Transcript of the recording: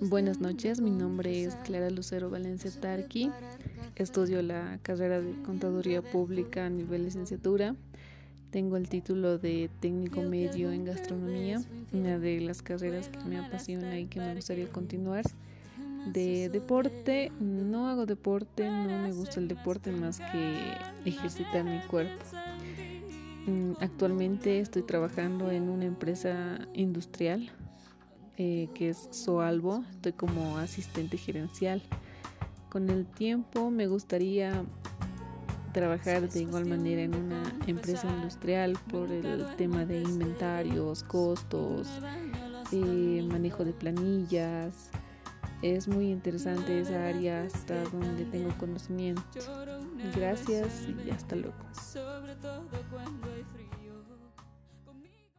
Buenas noches, mi nombre es Clara Lucero Valencia Tarqui. Estudio la carrera de Contaduría Pública a nivel licenciatura. Tengo el título de técnico medio en gastronomía, una de las carreras que me apasiona y que me gustaría continuar. De deporte, no hago deporte, no me gusta el deporte más que ejercitar mi cuerpo. Mm, actualmente estoy trabajando en una empresa industrial eh, que es Soalvo. Estoy como asistente gerencial. Con el tiempo me gustaría trabajar de igual manera en una empresa industrial por el tema de inventarios, costos, eh, manejo de planillas. Es muy interesante esa área hasta donde tengo conocimiento. Gracias y hasta luego.